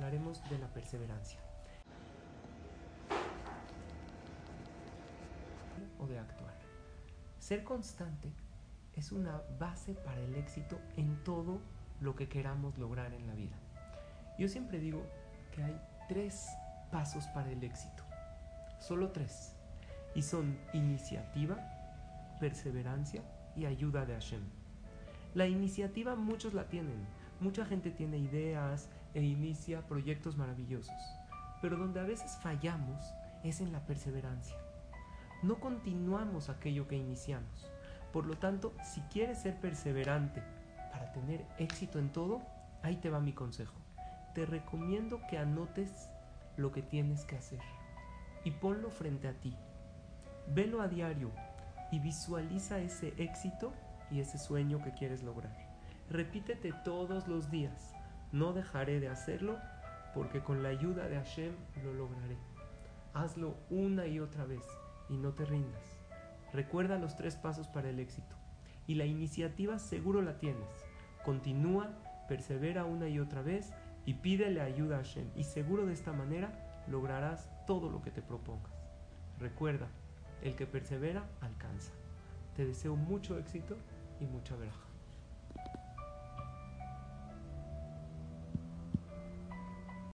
hablaremos de la perseverancia. O de actuar. Ser constante es una base para el éxito en todo lo que queramos lograr en la vida. Yo siempre digo que hay tres pasos para el éxito. Solo tres. Y son iniciativa, perseverancia y ayuda de Hashem. La iniciativa muchos la tienen. Mucha gente tiene ideas e inicia proyectos maravillosos. Pero donde a veces fallamos es en la perseverancia. No continuamos aquello que iniciamos. Por lo tanto, si quieres ser perseverante para tener éxito en todo, ahí te va mi consejo. Te recomiendo que anotes lo que tienes que hacer y ponlo frente a ti. Velo a diario y visualiza ese éxito y ese sueño que quieres lograr. Repítete todos los días, no dejaré de hacerlo porque con la ayuda de Hashem lo lograré. Hazlo una y otra vez y no te rindas. Recuerda los tres pasos para el éxito y la iniciativa seguro la tienes. Continúa, persevera una y otra vez y pídele ayuda a Hashem y seguro de esta manera lograrás todo lo que te propongas. Recuerda, el que persevera alcanza. Te deseo mucho éxito y mucha veraja.